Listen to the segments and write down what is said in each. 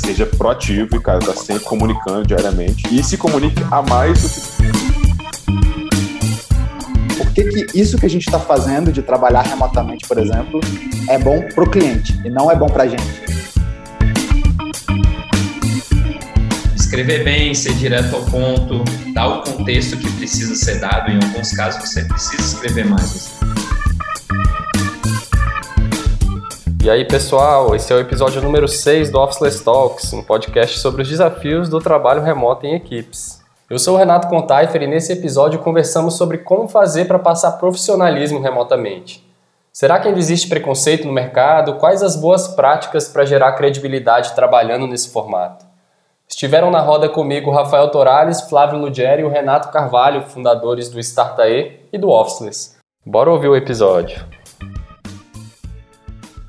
mas seja proativo e, cara, tá sempre comunicando diariamente e se comunique a mais do que por que, que isso que a gente está fazendo de trabalhar remotamente, por exemplo, é bom para o cliente e não é bom para a gente. Escrever bem, ser direto ao ponto, dar o contexto que precisa ser dado. Em alguns casos, você precisa escrever mais. E aí, pessoal, esse é o episódio número 6 do Officeless Talks, um podcast sobre os desafios do trabalho remoto em equipes. Eu sou o Renato Contaifer e nesse episódio conversamos sobre como fazer para passar profissionalismo remotamente. Será que ainda existe preconceito no mercado? Quais as boas práticas para gerar credibilidade trabalhando nesse formato? Estiveram na roda comigo Rafael Torales, Flávio Lugeri e o Renato Carvalho, fundadores do Startae e do Officeless. Bora ouvir o episódio.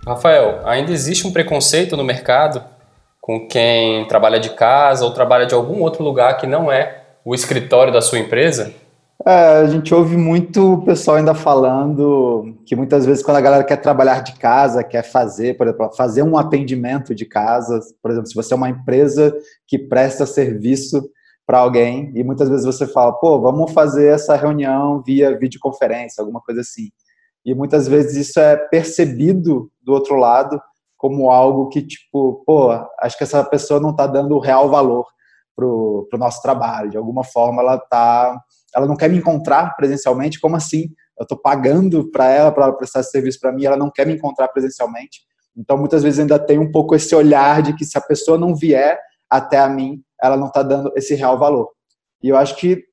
Rafael, ainda existe um preconceito no mercado com quem trabalha de casa ou trabalha de algum outro lugar que não é o escritório da sua empresa? É, a gente ouve muito o pessoal ainda falando que muitas vezes quando a galera quer trabalhar de casa, quer fazer, por exemplo, fazer um atendimento de casa, por exemplo, se você é uma empresa que presta serviço para alguém e muitas vezes você fala, pô, vamos fazer essa reunião via videoconferência, alguma coisa assim e muitas vezes isso é percebido do outro lado como algo que, tipo, pô, acho que essa pessoa não está dando o real valor pro, pro nosso trabalho. De alguma forma, ela tá, ela não quer me encontrar presencialmente. Como assim? Eu estou pagando para ela para prestar esse serviço para mim, ela não quer me encontrar presencialmente. Então, muitas vezes ainda tem um pouco esse olhar de que se a pessoa não vier até a mim, ela não está dando esse real valor. E eu acho que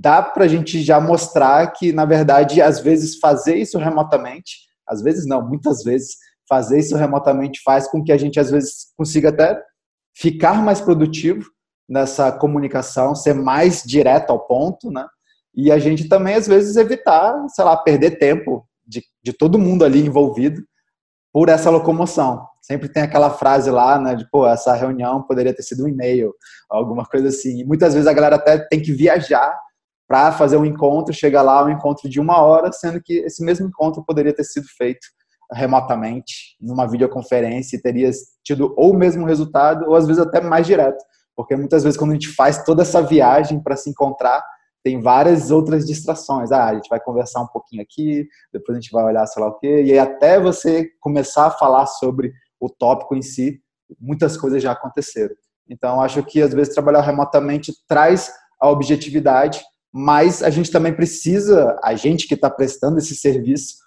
dá para a gente já mostrar que, na verdade, às vezes fazer isso remotamente, às vezes não, muitas vezes, fazer isso remotamente faz com que a gente, às vezes, consiga até ficar mais produtivo nessa comunicação, ser mais direto ao ponto, né? E a gente também, às vezes, evitar, sei lá, perder tempo de, de todo mundo ali envolvido por essa locomoção. Sempre tem aquela frase lá, né, de, pô, essa reunião poderia ter sido um e-mail, alguma coisa assim. E muitas vezes a galera até tem que viajar para fazer um encontro, chega lá, um encontro de uma hora, sendo que esse mesmo encontro poderia ter sido feito remotamente, numa videoconferência, e teria tido ou o mesmo resultado, ou às vezes até mais direto. Porque muitas vezes, quando a gente faz toda essa viagem para se encontrar, tem várias outras distrações. Ah, a gente vai conversar um pouquinho aqui, depois a gente vai olhar sei lá o quê, e aí até você começar a falar sobre o tópico em si, muitas coisas já aconteceram. Então, acho que às vezes trabalhar remotamente traz a objetividade, mas a gente também precisa, a gente que está prestando esse serviço,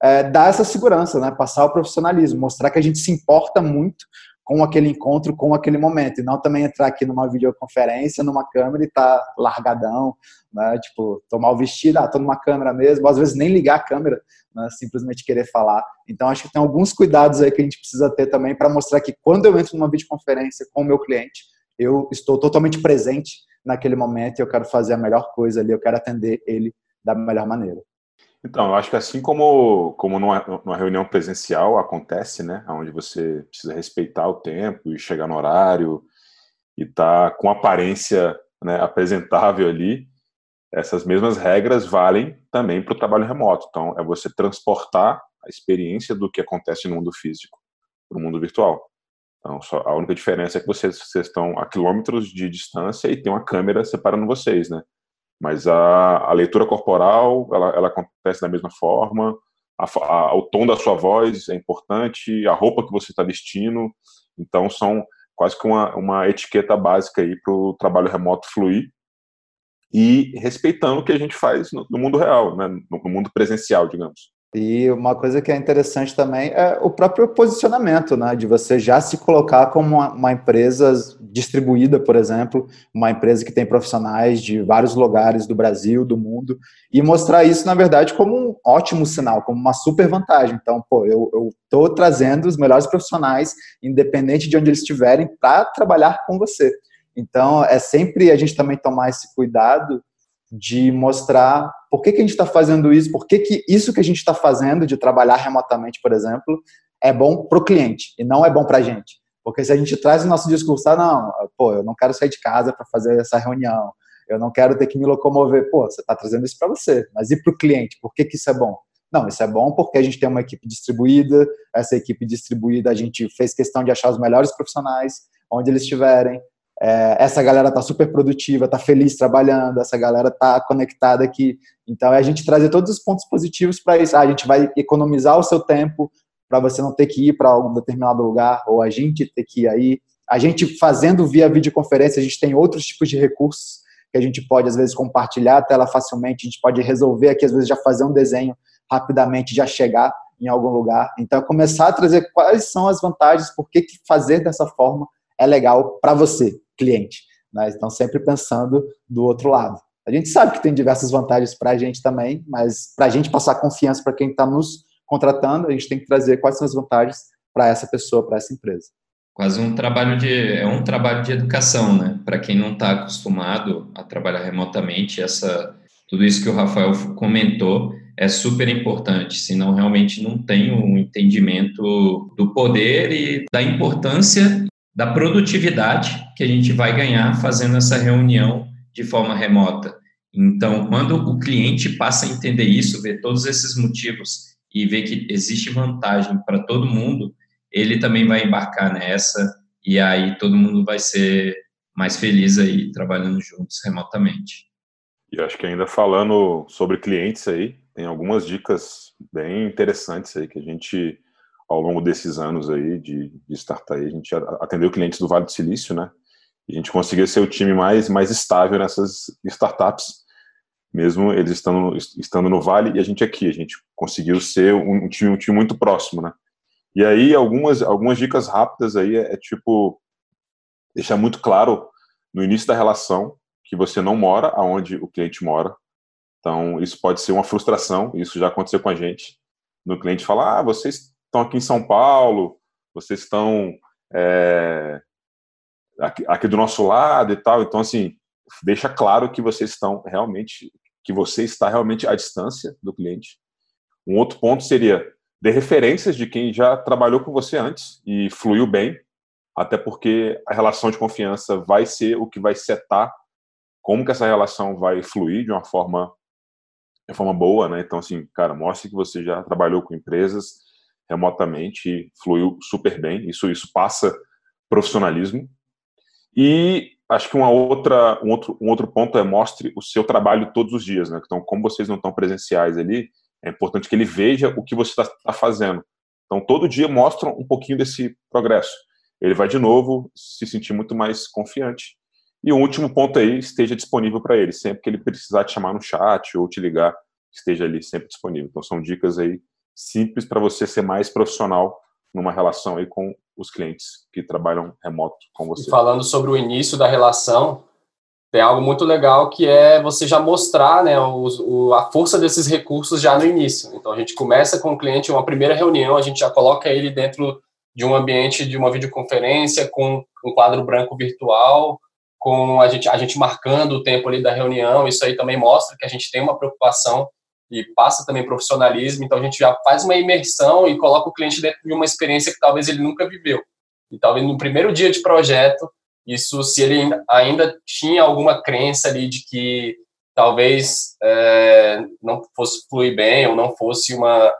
é, dar essa segurança, né? passar o profissionalismo, mostrar que a gente se importa muito com aquele encontro, com aquele momento, e não também entrar aqui numa videoconferência, numa câmera e tá largadão, né? Tipo, tomar o vestido, ah, tô numa câmera mesmo, às vezes nem ligar a câmera, né? simplesmente querer falar. Então, acho que tem alguns cuidados aí que a gente precisa ter também para mostrar que quando eu entro numa videoconferência com o meu cliente, eu estou totalmente presente naquele momento e eu quero fazer a melhor coisa ali, eu quero atender ele da melhor maneira. Então, eu acho que assim como, como numa, numa reunião presencial acontece, né, onde você precisa respeitar o tempo e chegar no horário e tá com aparência né, apresentável ali, essas mesmas regras valem também para o trabalho remoto. Então, é você transportar a experiência do que acontece no mundo físico para o mundo virtual. Então, só, a única diferença é que vocês, vocês, estão a quilômetros de distância e tem uma câmera separando vocês, né? Mas a, a leitura corporal, ela, ela, acontece da mesma forma, a, a, o tom da sua voz é importante, a roupa que você está vestindo, então são quase que uma, uma etiqueta básica aí para o trabalho remoto fluir e respeitando o que a gente faz no, no mundo real, né? no, no mundo presencial, digamos. E uma coisa que é interessante também é o próprio posicionamento, né? De você já se colocar como uma, uma, empresa distribuída, por exemplo, uma empresa que tem profissionais de vários lugares do Brasil, do mundo, e mostrar isso, na verdade, como um ótimo sinal, como uma super vantagem. Então, pô, eu estou trazendo os melhores profissionais, independente de onde eles estiverem, para trabalhar com você. Então, é sempre a gente também tomar esse cuidado de mostrar por que, que a gente está fazendo isso, por que, que isso que a gente está fazendo de trabalhar remotamente, por exemplo, é bom para o cliente e não é bom para a gente. Porque se a gente traz o nosso discurso, ah, não, pô, eu não quero sair de casa para fazer essa reunião, eu não quero ter que me locomover, pô, você está trazendo isso para você, mas e para o cliente, por que, que isso é bom? Não, isso é bom porque a gente tem uma equipe distribuída, essa equipe distribuída a gente fez questão de achar os melhores profissionais onde eles estiverem. É, essa galera está super produtiva, está feliz trabalhando, essa galera está conectada aqui. Então, é a gente trazer todos os pontos positivos para isso. Ah, a gente vai economizar o seu tempo para você não ter que ir para algum determinado lugar, ou a gente ter que ir aí. A gente fazendo via videoconferência, a gente tem outros tipos de recursos que a gente pode, às vezes, compartilhar a tela facilmente, a gente pode resolver aqui, às vezes, já fazer um desenho rapidamente, já chegar em algum lugar. Então, começar a trazer quais são as vantagens, por que fazer dessa forma é legal para você, cliente. Né? Então, sempre pensando do outro lado. A gente sabe que tem diversas vantagens para a gente também, mas para a gente passar confiança para quem está nos contratando, a gente tem que trazer quais são as vantagens para essa pessoa, para essa empresa. Quase um trabalho de é um trabalho de educação, né? Para quem não está acostumado a trabalhar remotamente, essa tudo isso que o Rafael comentou é super importante, senão realmente não tem um entendimento do poder e da importância da produtividade que a gente vai ganhar fazendo essa reunião de forma remota. Então, quando o cliente passa a entender isso, ver todos esses motivos e ver que existe vantagem para todo mundo, ele também vai embarcar nessa e aí todo mundo vai ser mais feliz aí trabalhando juntos remotamente. E acho que ainda falando sobre clientes aí, tem algumas dicas bem interessantes aí que a gente ao longo desses anos aí de, de startup, a gente atendeu clientes do Vale do Silício, né? E a gente conseguiu ser o time mais, mais estável nessas startups, mesmo eles estando, estando no Vale e a gente aqui. A gente conseguiu ser um, time, um time muito próximo, né? E aí, algumas, algumas dicas rápidas aí é, é tipo, deixar muito claro no início da relação que você não mora aonde o cliente mora. Então, isso pode ser uma frustração, isso já aconteceu com a gente. No cliente falar, ah, vocês estão aqui em São Paulo, vocês estão é, aqui, aqui, do nosso lado e tal. Então, assim, deixa claro que vocês estão realmente, que você está realmente à distância do cliente. Um outro ponto seria dê referências de quem já trabalhou com você antes e fluiu bem, até porque a relação de confiança vai ser o que vai setar como que essa relação vai fluir de uma forma de forma boa, né? Então, assim, cara, mostre que você já trabalhou com empresas remotamente e fluiu super bem. Isso, isso passa profissionalismo. E acho que uma outra, um, outro, um outro ponto é mostre o seu trabalho todos os dias, né? Então, como vocês não estão presenciais ali, é importante que ele veja o que você está tá fazendo. Então, todo dia mostra um pouquinho desse progresso. Ele vai de novo se sentir muito mais confiante. E o último ponto aí, esteja disponível para ele. Sempre que ele precisar te chamar no chat ou te ligar, esteja ali sempre disponível. Então, são dicas aí simples para você ser mais profissional numa relação aí com os clientes que trabalham remoto com você. E falando sobre o início da relação, tem algo muito legal que é você já mostrar né, o, o, a força desses recursos já no início. Então a gente começa com o cliente uma primeira reunião, a gente já coloca ele dentro de um ambiente de uma videoconferência com um quadro branco virtual, com a gente, a gente marcando o tempo ali da reunião. Isso aí também mostra que a gente tem uma preocupação e passa também profissionalismo, então a gente já faz uma imersão e coloca o cliente dentro de uma experiência que talvez ele nunca viveu. E talvez no primeiro dia de projeto, isso, se ele ainda tinha alguma crença ali de que talvez é, não fosse fluir bem ou não fosse uma,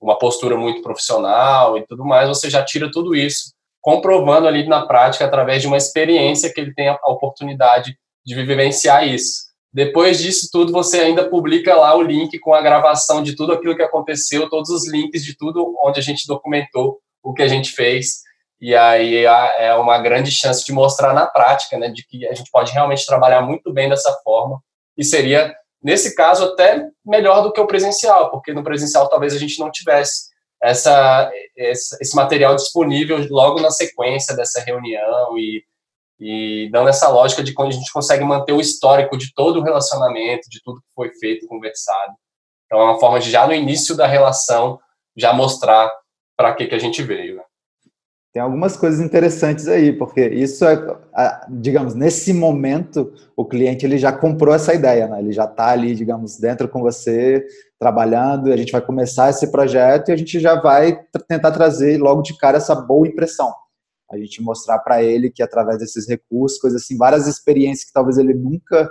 uma postura muito profissional e tudo mais, você já tira tudo isso, comprovando ali na prática, através de uma experiência que ele tem a oportunidade de vivenciar isso. Depois disso tudo, você ainda publica lá o link com a gravação de tudo aquilo que aconteceu, todos os links de tudo onde a gente documentou o que a gente fez. E aí é uma grande chance de mostrar na prática, né, de que a gente pode realmente trabalhar muito bem dessa forma. E seria, nesse caso, até melhor do que o presencial, porque no presencial talvez a gente não tivesse essa, esse material disponível logo na sequência dessa reunião e e dando essa lógica de quando a gente consegue manter o histórico de todo o relacionamento, de tudo que foi feito, conversado. Então é uma forma de já no início da relação já mostrar para que que a gente veio. Né? Tem algumas coisas interessantes aí, porque isso é, digamos, nesse momento o cliente ele já comprou essa ideia, né? Ele já está ali, digamos, dentro com você, trabalhando, a gente vai começar esse projeto e a gente já vai tentar trazer logo de cara essa boa impressão a gente mostrar para ele que através desses recursos, coisas assim, várias experiências que talvez ele nunca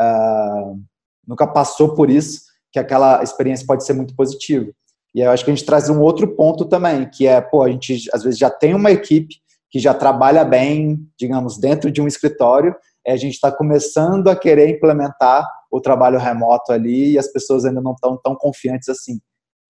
uh, nunca passou por isso, que aquela experiência pode ser muito positiva. E eu acho que a gente traz um outro ponto também, que é, pô, a gente às vezes já tem uma equipe que já trabalha bem, digamos, dentro de um escritório, a gente está começando a querer implementar o trabalho remoto ali e as pessoas ainda não estão tão confiantes assim.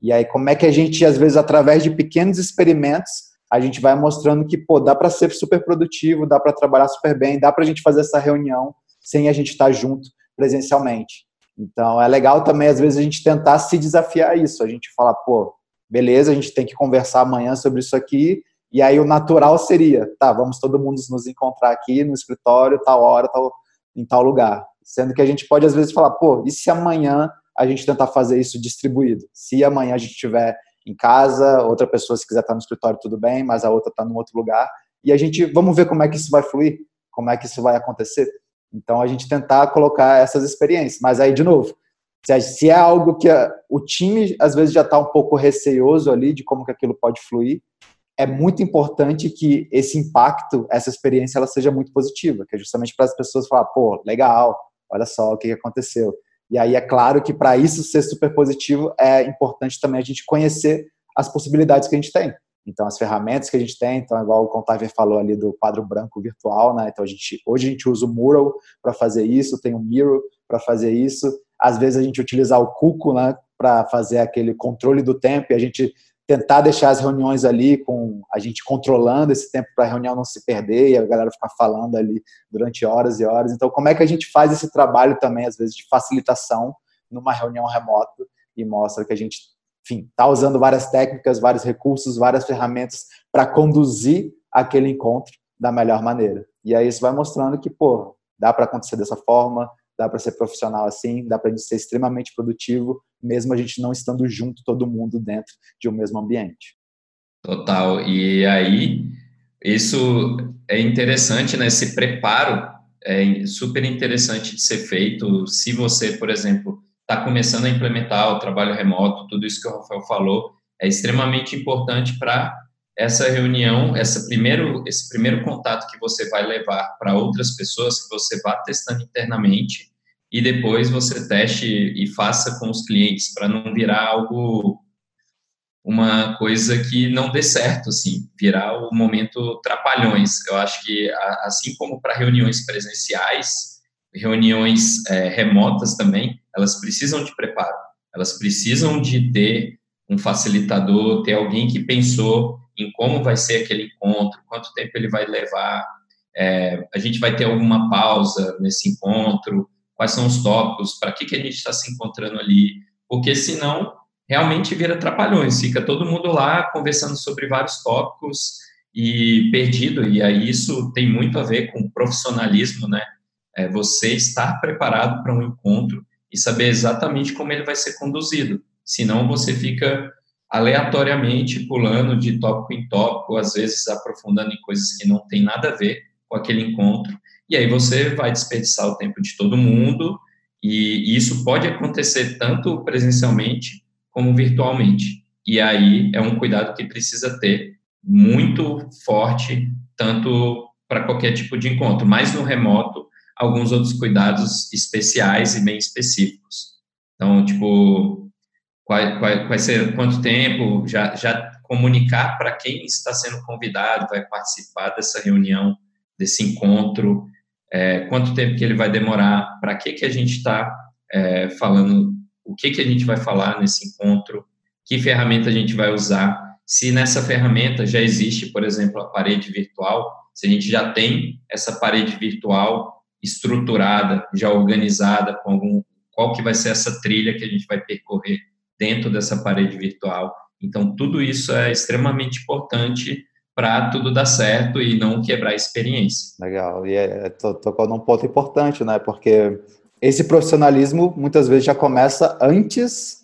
E aí, como é que a gente, às vezes, através de pequenos experimentos, a gente vai mostrando que, pô, dá para ser super produtivo, dá para trabalhar super bem, dá para a gente fazer essa reunião sem a gente estar tá junto presencialmente. Então, é legal também, às vezes, a gente tentar se desafiar isso. A gente fala, pô, beleza, a gente tem que conversar amanhã sobre isso aqui, e aí o natural seria, tá, vamos todo mundo nos encontrar aqui no escritório, tal hora, tal, em tal lugar. Sendo que a gente pode, às vezes, falar, pô, e se amanhã a gente tentar fazer isso distribuído? Se amanhã a gente estiver em casa, outra pessoa, se quiser estar no escritório, tudo bem, mas a outra está num outro lugar, e a gente, vamos ver como é que isso vai fluir, como é que isso vai acontecer. Então, a gente tentar colocar essas experiências. Mas aí, de novo, se é algo que o time, às vezes, já está um pouco receioso ali de como que aquilo pode fluir, é muito importante que esse impacto, essa experiência, ela seja muito positiva, que é justamente para as pessoas falar, pô, legal, olha só o que aconteceu. E aí é claro que para isso ser super positivo é importante também a gente conhecer as possibilidades que a gente tem. Então, as ferramentas que a gente tem, então, igual o Contaver falou ali do quadro branco virtual, né? Então, a gente, hoje a gente usa o Mural para fazer isso, tem o Miro para fazer isso. Às vezes a gente utiliza o Cuco, né? Para fazer aquele controle do tempo e a gente tentar deixar as reuniões ali com a gente controlando esse tempo para a reunião não se perder e a galera ficar falando ali durante horas e horas. Então, como é que a gente faz esse trabalho também, às vezes, de facilitação numa reunião remota e mostra que a gente, está usando várias técnicas, vários recursos, várias ferramentas para conduzir aquele encontro da melhor maneira. E aí isso vai mostrando que, pô, dá para acontecer dessa forma, dá para ser profissional assim, dá para ser extremamente produtivo, mesmo a gente não estando junto todo mundo dentro de um mesmo ambiente. Total. E aí, isso é interessante, né? Esse preparo é super interessante de ser feito. Se você, por exemplo, está começando a implementar o trabalho remoto, tudo isso que o Rafael falou, é extremamente importante para essa reunião, essa primeiro, esse primeiro contato que você vai levar para outras pessoas, que você vá testando internamente, e depois você teste e faça com os clientes para não virar algo uma coisa que não dê certo, assim, virar o momento trapalhões. Eu acho que assim como para reuniões presenciais, reuniões é, remotas também, elas precisam de preparo. Elas precisam de ter um facilitador, ter alguém que pensou em como vai ser aquele encontro, quanto tempo ele vai levar. É, a gente vai ter alguma pausa nesse encontro quais são os tópicos, para que, que a gente está se encontrando ali, porque senão realmente vira trapalhões, fica todo mundo lá conversando sobre vários tópicos e perdido, e aí isso tem muito a ver com profissionalismo, né? É você estar preparado para um encontro e saber exatamente como ele vai ser conduzido, senão você fica aleatoriamente pulando de tópico em tópico, às vezes aprofundando em coisas que não tem nada a ver com aquele encontro, e aí você vai desperdiçar o tempo de todo mundo, e isso pode acontecer tanto presencialmente como virtualmente. E aí é um cuidado que precisa ter muito forte, tanto para qualquer tipo de encontro, mas no remoto, alguns outros cuidados especiais e bem específicos. Então, tipo, qual, qual, vai ser quanto tempo, já, já comunicar para quem está sendo convidado, vai participar dessa reunião, desse encontro, é, quanto tempo que ele vai demorar, para que, que a gente está é, falando, o que, que a gente vai falar nesse encontro, que ferramenta a gente vai usar, se nessa ferramenta já existe, por exemplo, a parede virtual, se a gente já tem essa parede virtual estruturada, já organizada, com algum, qual que vai ser essa trilha que a gente vai percorrer dentro dessa parede virtual. Então, tudo isso é extremamente importante para tudo dar certo e não quebrar a experiência. Legal, e é, tocou num ponto importante, né? Porque esse profissionalismo muitas vezes já começa antes,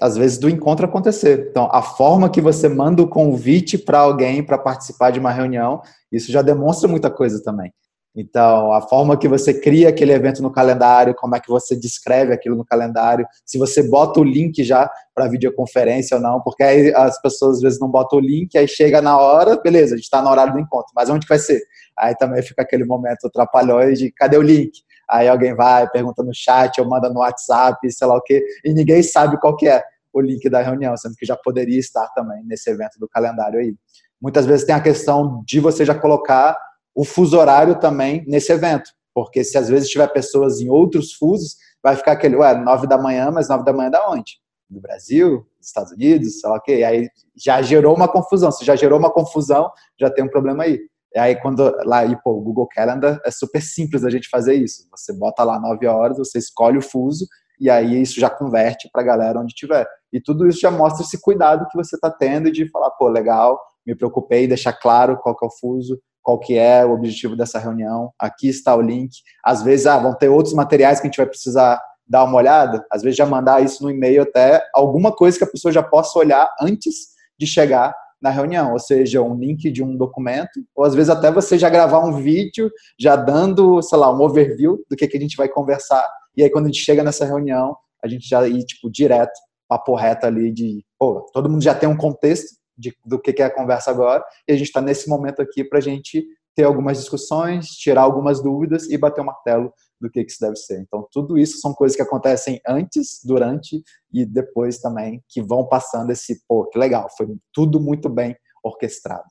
às vezes, do encontro acontecer. Então, a forma que você manda o convite para alguém para participar de uma reunião, isso já demonstra muita coisa também. Então, a forma que você cria aquele evento no calendário, como é que você descreve aquilo no calendário, se você bota o link já para videoconferência ou não, porque aí as pessoas às vezes não botam o link, aí chega na hora, beleza, a gente está no horário do encontro, mas onde que vai ser? Aí também fica aquele momento atrapalhões de cadê o link? aí alguém vai, pergunta no chat, ou manda no WhatsApp, sei lá o quê, e ninguém sabe qual que é o link da reunião, sendo que já poderia estar também nesse evento do calendário aí. Muitas vezes tem a questão de você já colocar o fuso horário também nesse evento, porque se às vezes tiver pessoas em outros fusos, vai ficar aquele, ué, nove da manhã, mas nove da manhã da onde? Do Brasil, dos Estados Unidos, lá o quê. Aí já gerou uma confusão. Se já gerou uma confusão, já tem um problema aí. E aí, quando lá, e, pô, o Google Calendar é super simples a gente fazer isso. Você bota lá 9 horas, você escolhe o fuso, e aí isso já converte para a galera onde tiver. E tudo isso já mostra esse cuidado que você está tendo de falar, pô, legal, me preocupei, deixar claro qual que é o fuso, qual que é o objetivo dessa reunião, aqui está o link. Às vezes, ah, vão ter outros materiais que a gente vai precisar dar uma olhada, às vezes já mandar isso no e-mail até alguma coisa que a pessoa já possa olhar antes de chegar na reunião, ou seja, um link de um documento, ou às vezes até você já gravar um vídeo, já dando, sei lá, um overview do que, que a gente vai conversar, e aí quando a gente chega nessa reunião, a gente já ir, tipo, direto, papo reto ali de, pô, todo mundo já tem um contexto de, do que, é a conversa agora, e a gente está nesse momento aqui para a gente ter algumas discussões, tirar algumas dúvidas e bater o martelo do que, que isso deve ser. Então, tudo isso são coisas que acontecem antes, durante e depois também, que vão passando esse, pô, que legal, foi tudo muito bem orquestrado.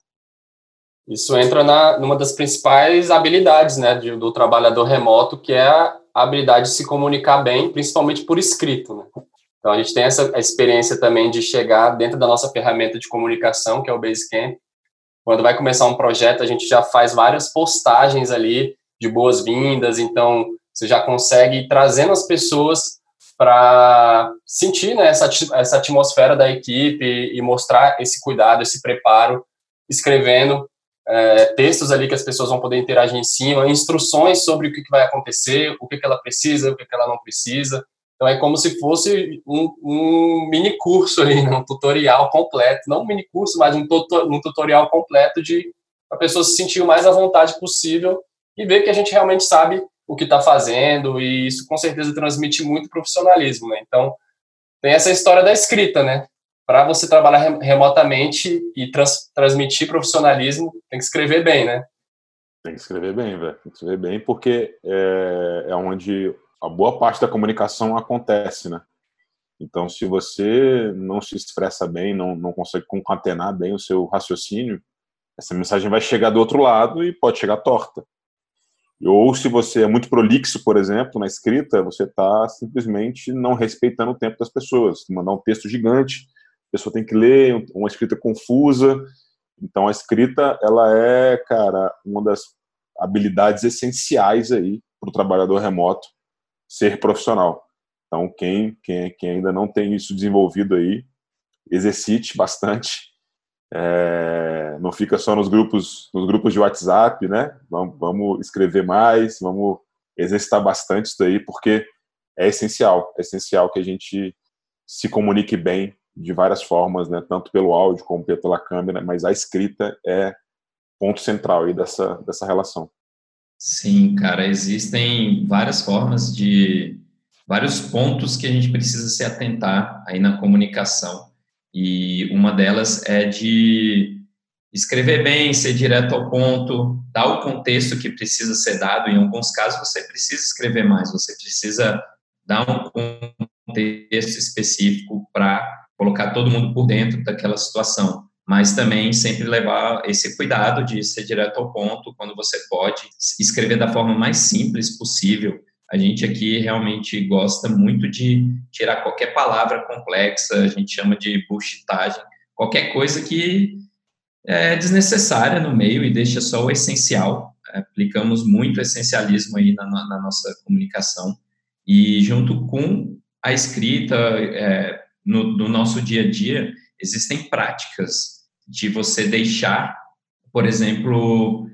Isso entra na, numa das principais habilidades né, de, do trabalhador remoto, que é a habilidade de se comunicar bem, principalmente por escrito. Né? Então, a gente tem essa experiência também de chegar dentro da nossa ferramenta de comunicação, que é o Basecamp. Quando vai começar um projeto, a gente já faz várias postagens ali de boas-vindas, então você já consegue ir trazendo as pessoas para sentir né, essa, essa atmosfera da equipe e mostrar esse cuidado, esse preparo, escrevendo é, textos ali que as pessoas vão poder interagir em cima, instruções sobre o que, vai acontecer, o que, que ela precisa, o que, que ela não precisa. Então é como se fosse um, um mini curso ali, né, um tutorial completo, não um mini curso, mas um, um tutorial completo de a pessoa se sentir o mais à vontade possível e ver que a gente realmente sabe o que está fazendo, e isso com certeza transmite muito profissionalismo, né? Então, tem essa história da escrita, né? Para você trabalhar remotamente e trans transmitir profissionalismo, tem que escrever bem, né? Tem que escrever bem, velho. Tem que escrever bem, porque é, é onde a boa parte da comunicação acontece, né? Então, se você não se expressa bem, não, não consegue concatenar bem o seu raciocínio, essa mensagem vai chegar do outro lado e pode chegar torta. Ou se você é muito prolixo, por exemplo, na escrita, você está simplesmente não respeitando o tempo das pessoas. Mandar um texto gigante, a pessoa tem que ler, uma escrita confusa. Então, a escrita, ela é, cara, uma das habilidades essenciais aí para o trabalhador remoto ser profissional. Então, quem, quem, quem ainda não tem isso desenvolvido aí, exercite bastante é, não fica só nos grupos, nos grupos de WhatsApp, né? Vamos, vamos escrever mais, vamos exercitar bastante isso daí, porque é essencial, é essencial que a gente se comunique bem de várias formas, né? Tanto pelo áudio como pela câmera, mas a escrita é ponto central aí dessa, dessa relação. Sim, cara, existem várias formas de vários pontos que a gente precisa se atentar aí na comunicação. E uma delas é de escrever bem, ser direto ao ponto, dar o contexto que precisa ser dado. Em alguns casos, você precisa escrever mais, você precisa dar um contexto específico para colocar todo mundo por dentro daquela situação. Mas também sempre levar esse cuidado de ser direto ao ponto quando você pode, escrever da forma mais simples possível a gente aqui realmente gosta muito de tirar qualquer palavra complexa, a gente chama de bullshitagem, qualquer coisa que é desnecessária no meio e deixa só o essencial. Aplicamos muito essencialismo aí na, na nossa comunicação e junto com a escrita é, no, no nosso dia a dia existem práticas de você deixar, por exemplo,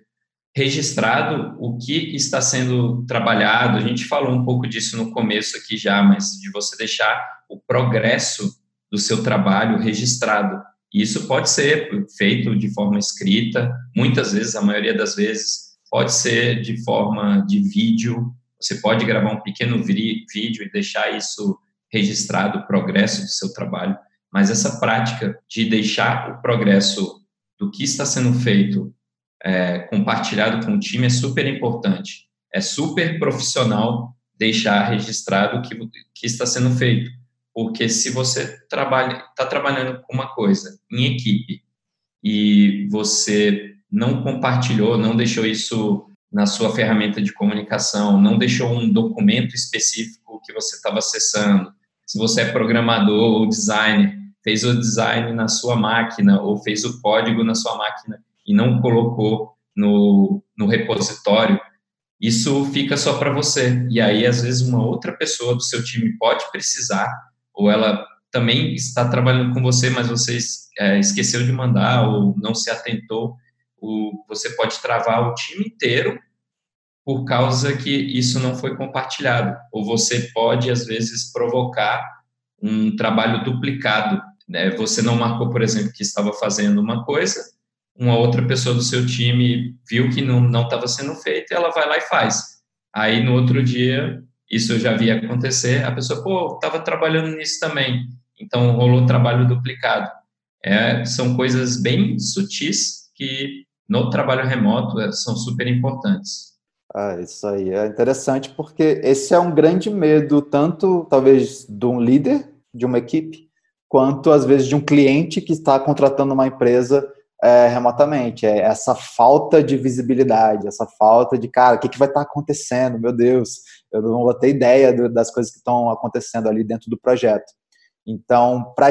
registrado o que está sendo trabalhado. A gente falou um pouco disso no começo aqui já, mas de você deixar o progresso do seu trabalho registrado. Isso pode ser feito de forma escrita, muitas vezes, a maioria das vezes, pode ser de forma de vídeo. Você pode gravar um pequeno vídeo e deixar isso registrado, o progresso do seu trabalho. Mas essa prática de deixar o progresso do que está sendo feito é, compartilhado com o time é super importante. é super profissional deixar registrado o que, que está sendo feito. Porque se você trabalha, está trabalhando com uma coisa em equipe e você não compartilhou, não deixou isso na sua ferramenta de comunicação, não deixou um documento específico que você estava acessando, se você é programador ou designer, fez o design na sua máquina ou fez o código na sua máquina e não colocou no, no repositório, isso fica só para você. E aí, às vezes, uma outra pessoa do seu time pode precisar, ou ela também está trabalhando com você, mas você é, esqueceu de mandar ou não se atentou, o, você pode travar o time inteiro por causa que isso não foi compartilhado. Ou você pode, às vezes, provocar um trabalho duplicado. Né? Você não marcou, por exemplo, que estava fazendo uma coisa, uma outra pessoa do seu time viu que não estava sendo feito, ela vai lá e faz. Aí, no outro dia, isso eu já vi acontecer, a pessoa, pô, estava trabalhando nisso também. Então, rolou trabalho duplicado. É, são coisas bem sutis que, no trabalho remoto, é, são super importantes. Ah, isso aí é interessante porque esse é um grande medo, tanto talvez de um líder de uma equipe, quanto às vezes de um cliente que está contratando uma empresa é, remotamente. É essa falta de visibilidade, essa falta de, cara, o que, que vai estar tá acontecendo? Meu Deus, eu não vou ter ideia do, das coisas que estão acontecendo ali dentro do projeto. Então, pra,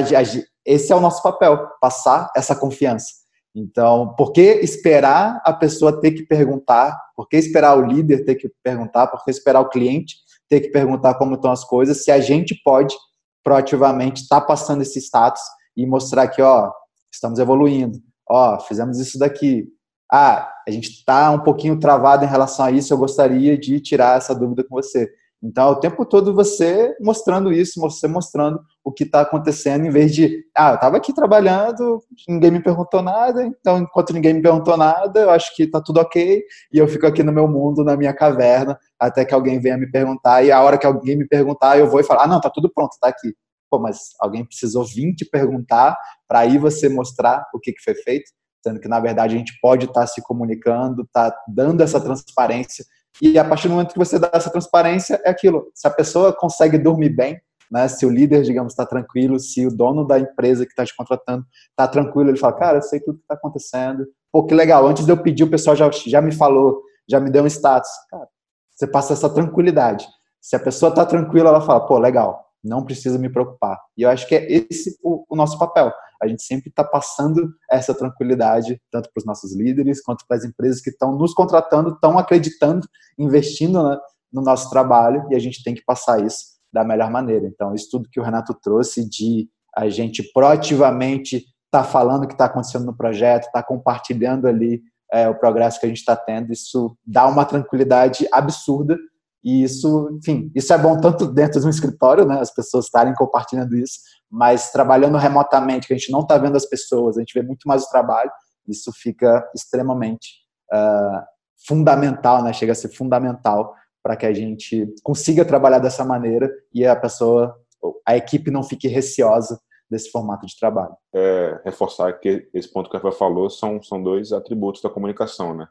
esse é o nosso papel, passar essa confiança. Então, por que esperar a pessoa ter que perguntar? Por que esperar o líder ter que perguntar? Por que esperar o cliente ter que perguntar como estão as coisas? Se a gente pode proativamente estar tá passando esse status e mostrar que, ó, estamos evoluindo ó, fizemos isso daqui. Ah, a gente está um pouquinho travado em relação a isso, eu gostaria de tirar essa dúvida com você. Então, o tempo todo você mostrando isso, você mostrando o que está acontecendo, em vez de, ah, eu estava aqui trabalhando, ninguém me perguntou nada, então, enquanto ninguém me perguntou nada, eu acho que está tudo ok, e eu fico aqui no meu mundo, na minha caverna, até que alguém venha me perguntar, e a hora que alguém me perguntar, eu vou e falo, ah, não, está tudo pronto, está aqui. Pô, mas alguém precisou vir te perguntar para aí você mostrar o que, que foi feito, sendo que, na verdade, a gente pode estar tá se comunicando, tá dando essa transparência, e a partir do momento que você dá essa transparência, é aquilo. Se a pessoa consegue dormir bem, né, se o líder, digamos, está tranquilo, se o dono da empresa que está te contratando está tranquilo, ele fala, cara, eu sei tudo que está acontecendo. Pô, que legal, antes de eu pedir, o pessoal já, já me falou, já me deu um status. Cara, você passa essa tranquilidade. Se a pessoa está tranquila, ela fala, pô, legal, não precisa me preocupar. E eu acho que é esse o, o nosso papel. A gente sempre está passando essa tranquilidade, tanto para os nossos líderes, quanto para as empresas que estão nos contratando, estão acreditando, investindo né, no nosso trabalho, e a gente tem que passar isso da melhor maneira. Então, isso tudo que o Renato trouxe de a gente proativamente estar tá falando o que está acontecendo no projeto, estar tá compartilhando ali é, o progresso que a gente está tendo, isso dá uma tranquilidade absurda e isso, enfim, isso é bom tanto dentro de um escritório, né, as pessoas estarem compartilhando isso, mas trabalhando remotamente, que a gente não está vendo as pessoas, a gente vê muito mais o trabalho, isso fica extremamente uh, fundamental, né, chega a ser fundamental para que a gente consiga trabalhar dessa maneira e a pessoa, a equipe não fique receosa desse formato de trabalho. É, reforçar que esse ponto que a Rafa falou são, são dois atributos da comunicação, né?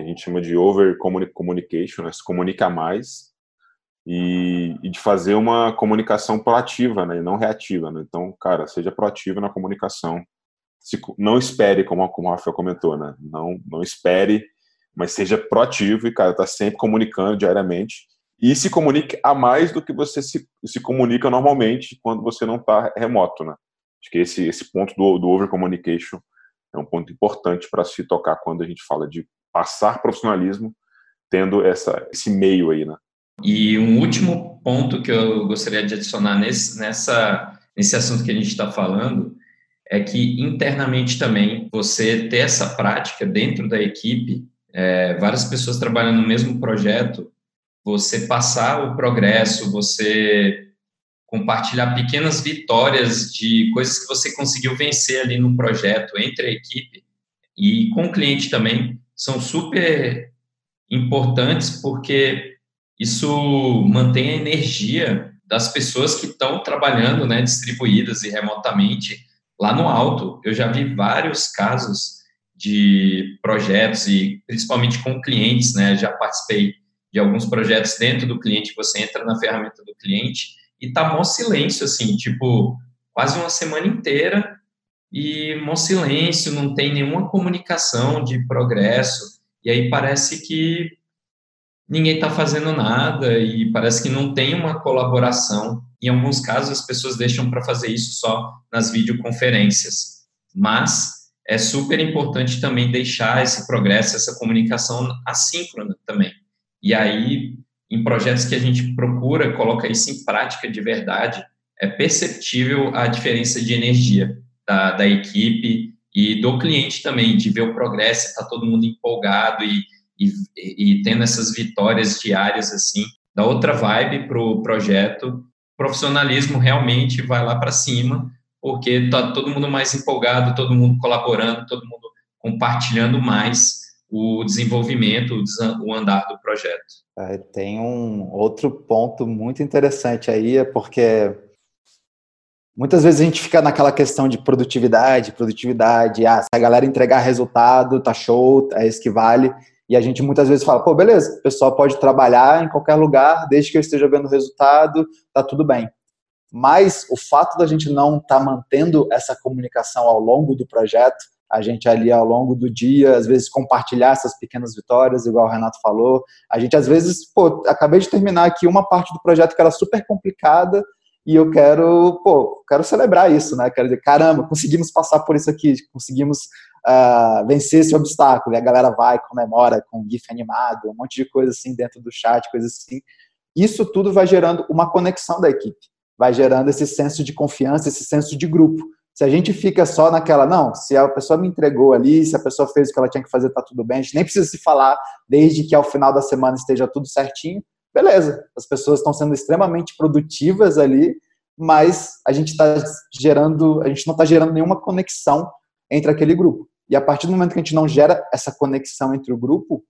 A gente chama de over communication, né? se comunica mais e, e, de fazer uma comunicação proativa, né, e não reativa, né? Então, cara, seja proativo na comunicação. Se, não espere, como, como o Rafael comentou, né? Não, não espere, mas seja proativo e, cara, tá sempre comunicando diariamente e se comunique a mais do que você se, se comunica normalmente quando você não está remoto, né? Acho que esse, esse ponto do, do over communication é um ponto importante para se tocar quando a gente fala de passar profissionalismo tendo essa, esse meio aí, né? E um último ponto que eu gostaria de adicionar nesse, nessa, nesse assunto que a gente está falando é que internamente também você ter essa prática dentro da equipe, é, várias pessoas trabalhando no mesmo projeto, você passar o progresso, você compartilhar pequenas vitórias de coisas que você conseguiu vencer ali no projeto entre a equipe e com o cliente também, são super importantes porque isso mantém a energia das pessoas que estão trabalhando, né, distribuídas e remotamente lá no alto. Eu já vi vários casos de projetos e principalmente com clientes, né, já participei de alguns projetos dentro do cliente, você entra na ferramenta do cliente e tá mó silêncio, assim, tipo, quase uma semana inteira e mó silêncio, não tem nenhuma comunicação de progresso, e aí parece que ninguém está fazendo nada e parece que não tem uma colaboração. Em alguns casos, as pessoas deixam para fazer isso só nas videoconferências, mas é super importante também deixar esse progresso, essa comunicação assíncrona também. E aí, em projetos que a gente procura, coloca isso em prática de verdade, é perceptível a diferença de energia da, da equipe e do cliente também, de ver o progresso, está todo mundo empolgado e, e, e, tendo essas vitórias diárias, assim, da outra vibe para o projeto. profissionalismo realmente vai lá para cima, porque está todo mundo mais empolgado, todo mundo colaborando, todo mundo compartilhando mais o desenvolvimento, o andar do projeto. É, tem um outro ponto muito interessante aí, é porque muitas vezes a gente fica naquela questão de produtividade, produtividade, ah, se a galera entregar resultado, tá show, é isso que vale, e a gente muitas vezes fala, pô, beleza, o pessoal pode trabalhar em qualquer lugar, desde que eu esteja vendo resultado, tá tudo bem. Mas o fato da gente não estar tá mantendo essa comunicação ao longo do projeto, a gente ali ao longo do dia, às vezes compartilhar essas pequenas vitórias, igual o Renato falou. A gente às vezes, pô, acabei de terminar aqui uma parte do projeto que era super complicada e eu quero, pô, quero celebrar isso, né? Quero dizer, caramba, conseguimos passar por isso aqui, conseguimos uh, vencer esse obstáculo. E a galera vai, comemora com GIF animado, um monte de coisa assim dentro do chat, coisas assim. Isso tudo vai gerando uma conexão da equipe vai gerando esse senso de confiança, esse senso de grupo. Se a gente fica só naquela, não, se a pessoa me entregou ali, se a pessoa fez o que ela tinha que fazer, tá tudo bem, a gente nem precisa se falar desde que ao final da semana esteja tudo certinho, beleza. As pessoas estão sendo extremamente produtivas ali, mas a gente está gerando, a gente não está gerando nenhuma conexão entre aquele grupo. E a partir do momento que a gente não gera essa conexão entre o grupo,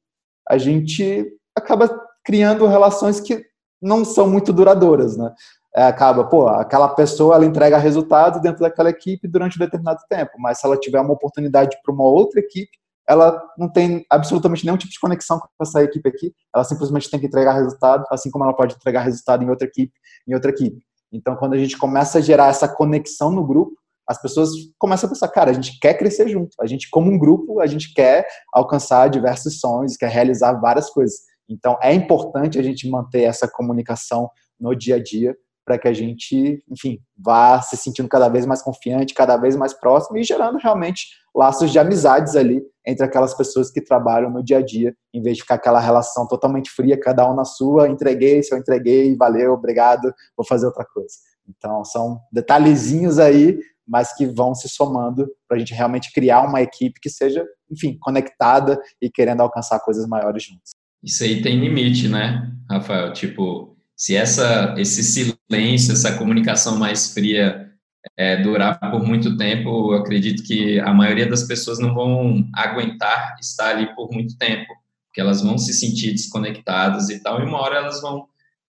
a gente acaba criando relações que não são muito duradouras, né? é, acaba, pô, aquela pessoa ela entrega resultado dentro daquela equipe durante um determinado tempo, mas se ela tiver uma oportunidade para uma outra equipe, ela não tem absolutamente nenhum tipo de conexão com essa equipe aqui, ela simplesmente tem que entregar resultado, assim como ela pode entregar resultado em outra equipe, em outra equipe. Então, quando a gente começa a gerar essa conexão no grupo, as pessoas começam a pensar, cara, a gente quer crescer junto, a gente como um grupo, a gente quer alcançar diversos sonhos, quer realizar várias coisas. Então, é importante a gente manter essa comunicação no dia a dia para que a gente, enfim, vá se sentindo cada vez mais confiante, cada vez mais próximo e gerando realmente laços de amizades ali entre aquelas pessoas que trabalham no dia a dia, em vez de ficar aquela relação totalmente fria, cada um na sua, entreguei, se eu entreguei, valeu, obrigado, vou fazer outra coisa. Então, são detalhezinhos aí, mas que vão se somando para a gente realmente criar uma equipe que seja, enfim, conectada e querendo alcançar coisas maiores juntos. Isso aí tem limite, né, Rafael? Tipo, se essa, esse silêncio, essa comunicação mais fria é, durar por muito tempo, acredito que a maioria das pessoas não vão aguentar estar ali por muito tempo, porque elas vão se sentir desconectadas e tal, e uma hora elas vão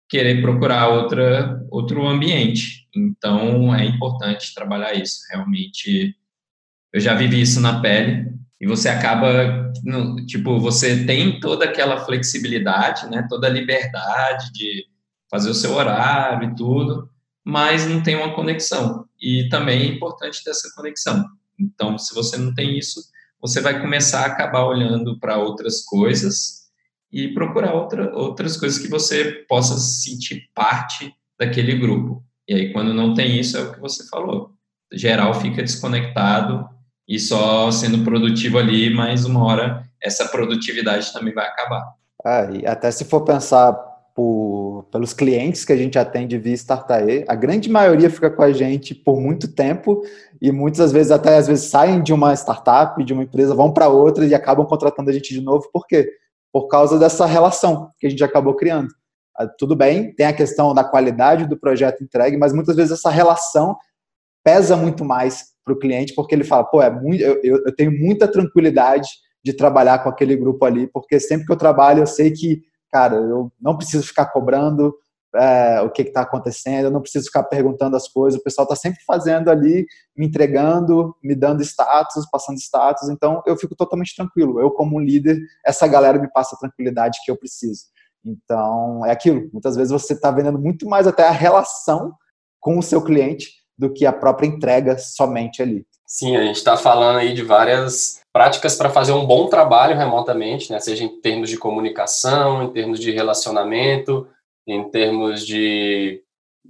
querer procurar outra, outro ambiente. Então, é importante trabalhar isso. Realmente, eu já vivi isso na pele, e você acaba, tipo, você tem toda aquela flexibilidade, né, toda a liberdade de fazer o seu horário e tudo, mas não tem uma conexão. E também é importante ter essa conexão. Então, se você não tem isso, você vai começar a acabar olhando para outras coisas e procurar outra, outras coisas que você possa sentir parte daquele grupo. E aí, quando não tem isso, é o que você falou. Geral fica desconectado e só sendo produtivo ali, mas uma hora essa produtividade também vai acabar. Ah, e até se for pensar por, pelos clientes que a gente atende via Startae, a grande maioria fica com a gente por muito tempo e muitas vezes até às vezes saem de uma startup, de uma empresa, vão para outra e acabam contratando a gente de novo. Por quê? Por causa dessa relação que a gente acabou criando. Ah, tudo bem, tem a questão da qualidade do projeto entregue, mas muitas vezes essa relação pesa muito mais para o cliente, porque ele fala, pô, é muito, eu, eu tenho muita tranquilidade de trabalhar com aquele grupo ali, porque sempre que eu trabalho eu sei que cara, eu não preciso ficar cobrando é, o que está acontecendo, eu não preciso ficar perguntando as coisas, o pessoal está sempre fazendo ali, me entregando, me dando status, passando status, então eu fico totalmente tranquilo. Eu, como líder, essa galera me passa a tranquilidade que eu preciso. Então, é aquilo. Muitas vezes você está vendendo muito mais até a relação com o seu cliente do que a própria entrega somente ali. Sim, a gente está falando aí de várias práticas para fazer um bom trabalho remotamente, né? seja em termos de comunicação, em termos de relacionamento, em termos de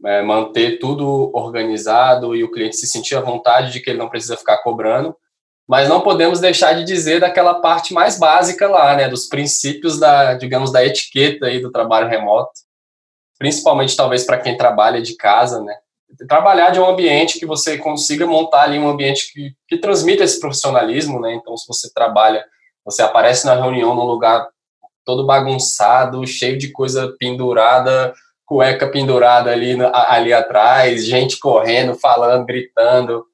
é, manter tudo organizado e o cliente se sentir à vontade de que ele não precisa ficar cobrando. Mas não podemos deixar de dizer daquela parte mais básica lá, né, dos princípios da, digamos, da etiqueta aí do trabalho remoto, principalmente talvez para quem trabalha de casa, né? Trabalhar de um ambiente que você consiga montar ali um ambiente que, que transmita esse profissionalismo, né? Então, se você trabalha, você aparece na reunião num lugar todo bagunçado, cheio de coisa pendurada, cueca pendurada ali, ali atrás, gente correndo, falando, gritando.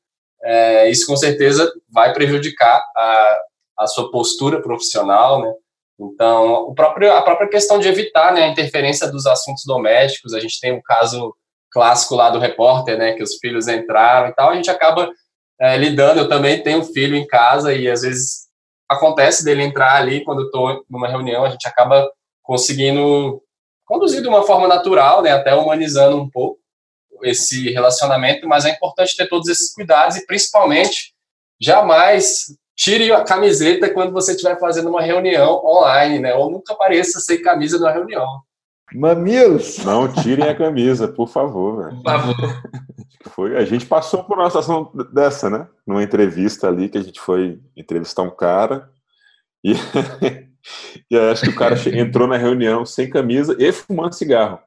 É, isso com certeza vai prejudicar a, a sua postura profissional, né? Então, o próprio, a própria questão de evitar né, a interferência dos assuntos domésticos, a gente tem um caso clássico lá do repórter, né, que os filhos entraram e tal, a gente acaba é, lidando, eu também tenho um filho em casa e às vezes acontece dele entrar ali quando estou numa reunião, a gente acaba conseguindo conduzir de uma forma natural, né, até humanizando um pouco esse relacionamento, mas é importante ter todos esses cuidados e principalmente jamais tire a camiseta quando você estiver fazendo uma reunião online, né, ou nunca apareça sem camisa na reunião. Mamilos! Não tirem a camisa, por favor. Velho. Por favor. Foi, a gente passou por uma situação dessa, né? Numa entrevista ali que a gente foi entrevistar um cara e E acho que o cara entrou na reunião sem camisa e fumando cigarro.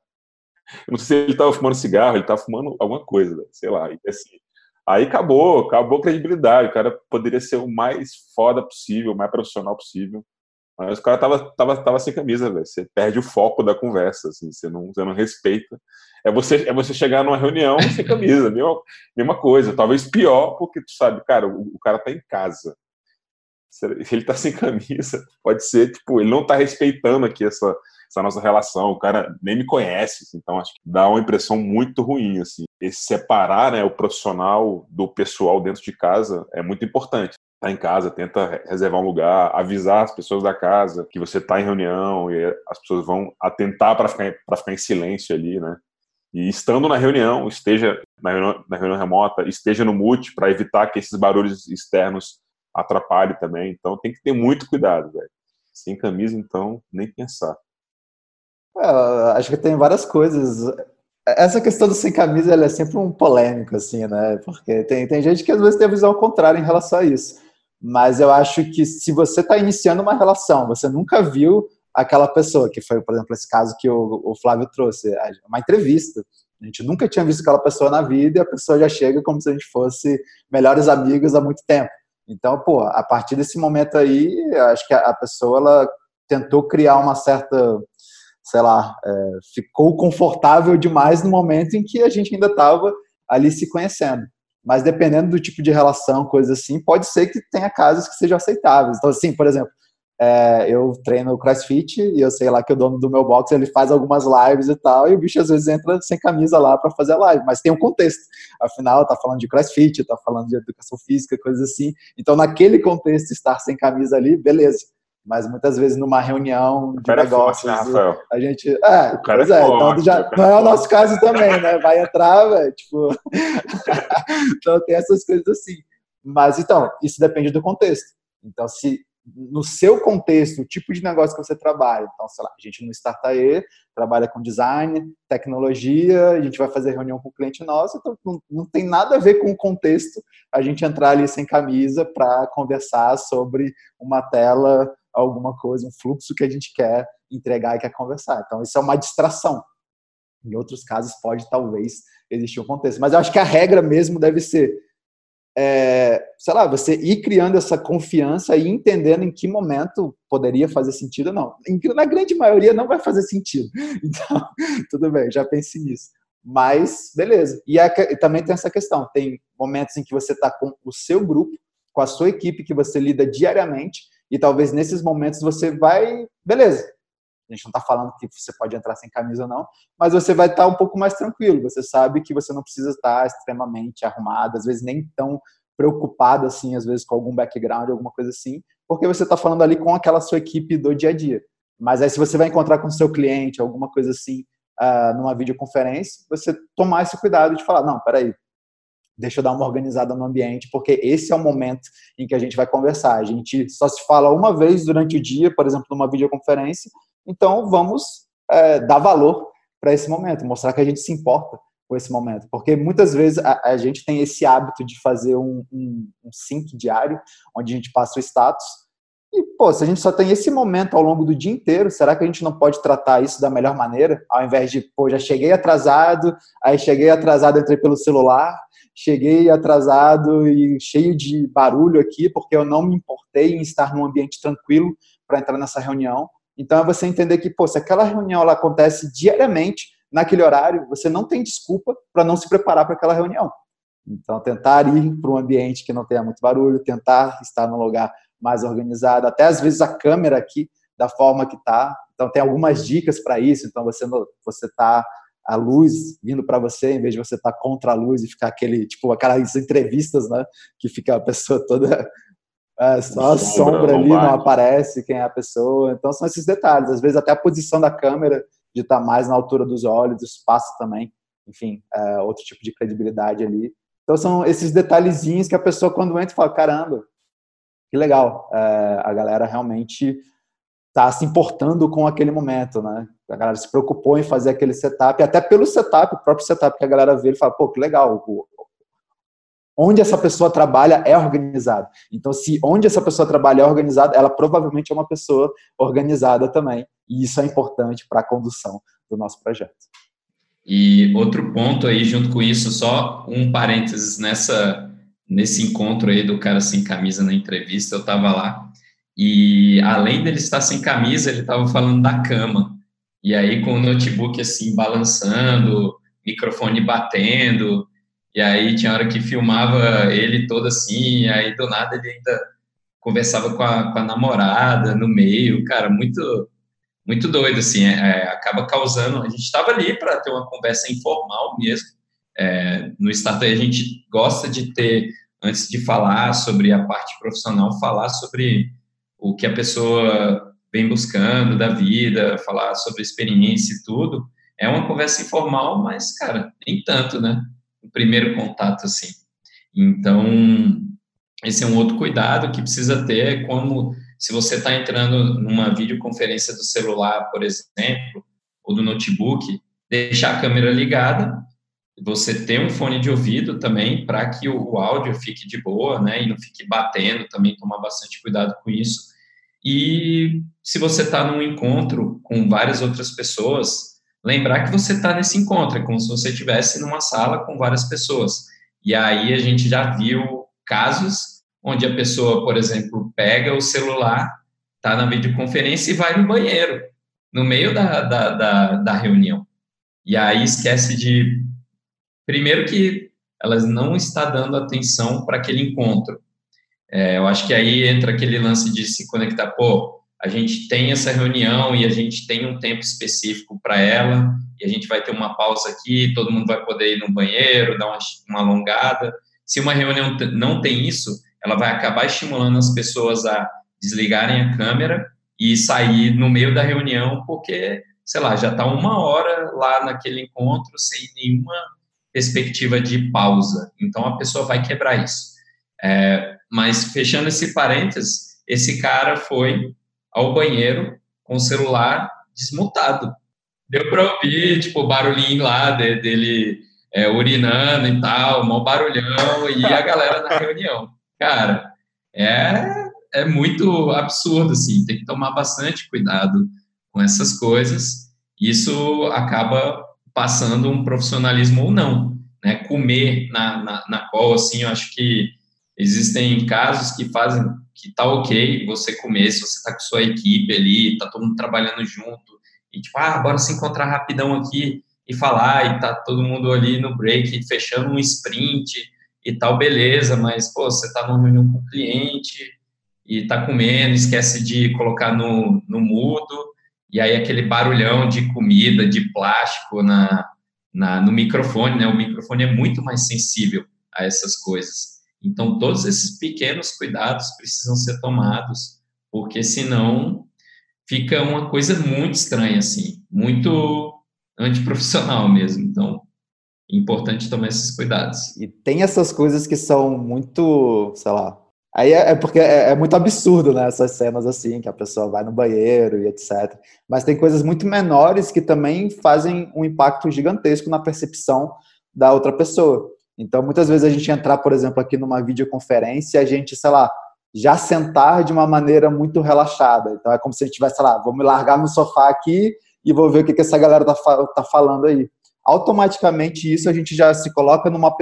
Eu não sei se ele estava fumando cigarro, ele estava fumando alguma coisa, sei lá. E assim, aí acabou, acabou a credibilidade. O cara poderia ser o mais foda possível, o mais profissional possível. Mas o cara tava, tava, tava sem camisa, velho. Você perde o foco da conversa, assim, você não, você não respeita. É você, é você chegar numa reunião sem camisa, mesma, mesma coisa. Talvez pior, porque tu sabe, cara, o, o cara tá em casa se ele tá sem camisa, pode ser, tipo, ele não tá respeitando aqui essa, essa nossa relação, o cara nem me conhece, assim, então acho que dá uma impressão muito ruim, assim. Esse separar, né, o profissional do pessoal dentro de casa é muito importante. Tá em casa, tenta reservar um lugar, avisar as pessoas da casa que você tá em reunião e as pessoas vão atentar para ficar, pra ficar em silêncio ali, né? E estando na reunião, esteja na reunião, na reunião remota, esteja no mute para evitar que esses barulhos externos atrapalhe também. Então tem que ter muito cuidado, velho. Sem camisa, então, nem pensar. É, acho que tem várias coisas. Essa questão do sem camisa é sempre um polêmico, assim, né? Porque tem, tem gente que às vezes tem a visão contrária em relação a isso. Mas eu acho que se você está iniciando uma relação, você nunca viu aquela pessoa, que foi, por exemplo, esse caso que o, o Flávio trouxe, uma entrevista. A gente nunca tinha visto aquela pessoa na vida e a pessoa já chega como se a gente fosse melhores amigos há muito tempo. Então, pô, a partir desse momento aí, acho que a pessoa ela tentou criar uma certa, sei lá, é, ficou confortável demais no momento em que a gente ainda estava ali se conhecendo. Mas dependendo do tipo de relação, coisa assim, pode ser que tenha casos que sejam aceitáveis. Então, assim, por exemplo, é, eu treino crossfit e eu sei lá que o dono do meu box ele faz algumas lives e tal, e o bicho às vezes entra sem camisa lá para fazer a live, mas tem um contexto. Afinal, tá falando de crossfit, tá falando de educação física, coisas assim. Então, naquele contexto, estar sem camisa ali, beleza. Mas muitas vezes numa reunião de negócios, é forte, né, a gente. É, o cara é, é forte, então já, não é o nosso caso também, né? Vai entrar, velho, tipo. então tem essas coisas assim. Mas então, isso depende do contexto. Então, se no seu contexto, o tipo de negócio que você trabalha. Então, sei lá, a gente no Startae trabalha com design, tecnologia, a gente vai fazer reunião com o cliente nosso, então não, não tem nada a ver com o contexto a gente entrar ali sem camisa para conversar sobre uma tela, alguma coisa, um fluxo que a gente quer entregar e quer conversar. Então, isso é uma distração. Em outros casos, pode talvez existir um contexto. Mas eu acho que a regra mesmo deve ser é, sei lá, você ir criando essa confiança e entendendo em que momento poderia fazer sentido ou não. Na grande maioria não vai fazer sentido. Então, tudo bem, já pense nisso. Mas, beleza. E, é, e também tem essa questão: tem momentos em que você está com o seu grupo, com a sua equipe que você lida diariamente, e talvez nesses momentos você vai, beleza, a gente não está falando que você pode entrar sem camisa ou não, mas você vai estar tá um pouco mais tranquilo. Você sabe que você não precisa estar extremamente arrumado, às vezes nem tão preocupado assim, às vezes com algum background, alguma coisa assim, porque você está falando ali com aquela sua equipe do dia a dia. Mas aí, se você vai encontrar com o seu cliente, alguma coisa assim, uh, numa videoconferência, você tomar esse cuidado de falar: não, peraí, deixa eu dar uma organizada no ambiente, porque esse é o momento em que a gente vai conversar. A gente só se fala uma vez durante o dia, por exemplo, numa videoconferência, então vamos é, dar valor para esse momento, mostrar que a gente se importa com esse momento, porque muitas vezes a, a gente tem esse hábito de fazer um, um, um sync diário, onde a gente passa o status, e, pô, se a gente só tem esse momento ao longo do dia inteiro, será que a gente não pode tratar isso da melhor maneira? Ao invés de, pô, já cheguei atrasado, aí cheguei atrasado, entrei pelo celular, cheguei atrasado e cheio de barulho aqui, porque eu não me importei em estar num ambiente tranquilo para entrar nessa reunião. Então é você entender que, pô, se aquela reunião ela acontece diariamente, naquele horário, você não tem desculpa para não se preparar para aquela reunião. Então, tentar ir para um ambiente que não tenha muito barulho, tentar estar num lugar mais organizado, até às vezes a câmera aqui da forma que está. Então tem algumas dicas para isso. Então você você tá a luz vindo para você em vez de você estar tá contra a luz e ficar aquele tipo aquelas entrevistas, né, que fica a pessoa toda é, só a sombra, sombra ali não aparece quem é a pessoa. Então são esses detalhes. Às vezes até a posição da câmera de estar tá mais na altura dos olhos, espaço também. Enfim, é, outro tipo de credibilidade ali. Então são esses detalhezinhos que a pessoa quando entra fala caramba, que legal, é, a galera realmente está se importando com aquele momento, né? A galera se preocupou em fazer aquele setup, até pelo setup, o próprio setup que a galera vê, ele fala, pô, que legal, onde essa pessoa trabalha é organizado. Então, se onde essa pessoa trabalha é organizada, ela provavelmente é uma pessoa organizada também, e isso é importante para a condução do nosso projeto. E outro ponto aí, junto com isso, só um parênteses nessa nesse encontro aí do cara sem camisa na entrevista, eu estava lá, e além dele estar sem camisa, ele estava falando da cama. E aí, com o notebook assim, balançando, microfone batendo, e aí tinha hora que filmava ele todo assim, aí do nada ele ainda conversava com a, com a namorada no meio, cara, muito muito doido, assim, é, é acaba causando. A gente estava ali para ter uma conversa informal mesmo, é, no Startup a gente gosta de ter, antes de falar sobre a parte profissional, falar sobre o que a pessoa vem buscando da vida, falar sobre experiência e tudo. É uma conversa informal, mas, cara, nem tanto, né? O primeiro contato, assim. Então, esse é um outro cuidado que precisa ter, como se você está entrando numa videoconferência do celular, por exemplo, ou do notebook, deixar a câmera ligada você ter um fone de ouvido também para que o, áudio fique de boa, né, e não fique batendo, também tomar bastante cuidado com isso. E se você está num encontro com várias outras pessoas, lembrar que você está nesse encontro, é como se você estivesse numa sala com várias pessoas. E aí a gente já viu casos onde a pessoa, por exemplo, pega o celular, está na videoconferência e vai no banheiro, no meio da, da, da, da reunião. E aí esquece de Primeiro que elas não está dando atenção para aquele encontro. É, eu acho que aí entra aquele lance de se conectar, pô, a gente tem essa reunião e a gente tem um tempo específico para ela, e a gente vai ter uma pausa aqui, todo mundo vai poder ir no banheiro, dar uma, uma alongada. Se uma reunião não tem isso, ela vai acabar estimulando as pessoas a desligarem a câmera e sair no meio da reunião, porque, sei lá, já está uma hora lá naquele encontro sem nenhuma perspectiva de pausa. Então a pessoa vai quebrar isso. É, mas fechando esse parênteses, esse cara foi ao banheiro com o celular desmutado. Deu para ouvir, tipo, barulhinho lá de, dele é, urinando e tal, um barulhão, e a galera na reunião. Cara, é, é muito absurdo, assim, tem que tomar bastante cuidado com essas coisas. Isso acaba passando um profissionalismo ou não. Né? Comer na, na, na call, assim, eu acho que existem casos que fazem que tá ok você comer se você tá com sua equipe ali, tá todo mundo trabalhando junto, e tipo, ah, bora se encontrar rapidão aqui e falar, e tá todo mundo ali no break, fechando um sprint e tal, beleza, mas, pô, você tá numa reunião com o cliente e tá comendo, esquece de colocar no, no mudo, e aí aquele barulhão de comida, de plástico na, na, no microfone, né? O microfone é muito mais sensível a essas coisas. Então, todos esses pequenos cuidados precisam ser tomados, porque senão fica uma coisa muito estranha, assim, muito antiprofissional mesmo. Então, é importante tomar esses cuidados. E tem essas coisas que são muito, sei lá. Aí é, é porque é, é, muito absurdo, né? Essas cenas assim, que a pessoa vai no banheiro e etc. Mas tem coisas muito menores que também fazem um impacto gigantesco na percepção da outra pessoa. Então, muitas vezes a gente entrar, por exemplo, aqui numa videoconferência, a gente, sei lá, já sentar de uma maneira muito relaxada. Então é como se a gente tivesse, sei lá, vou me largar no sofá aqui e vou ver o que, que essa galera tá, tá falando aí. Automaticamente isso a gente já se coloca numa,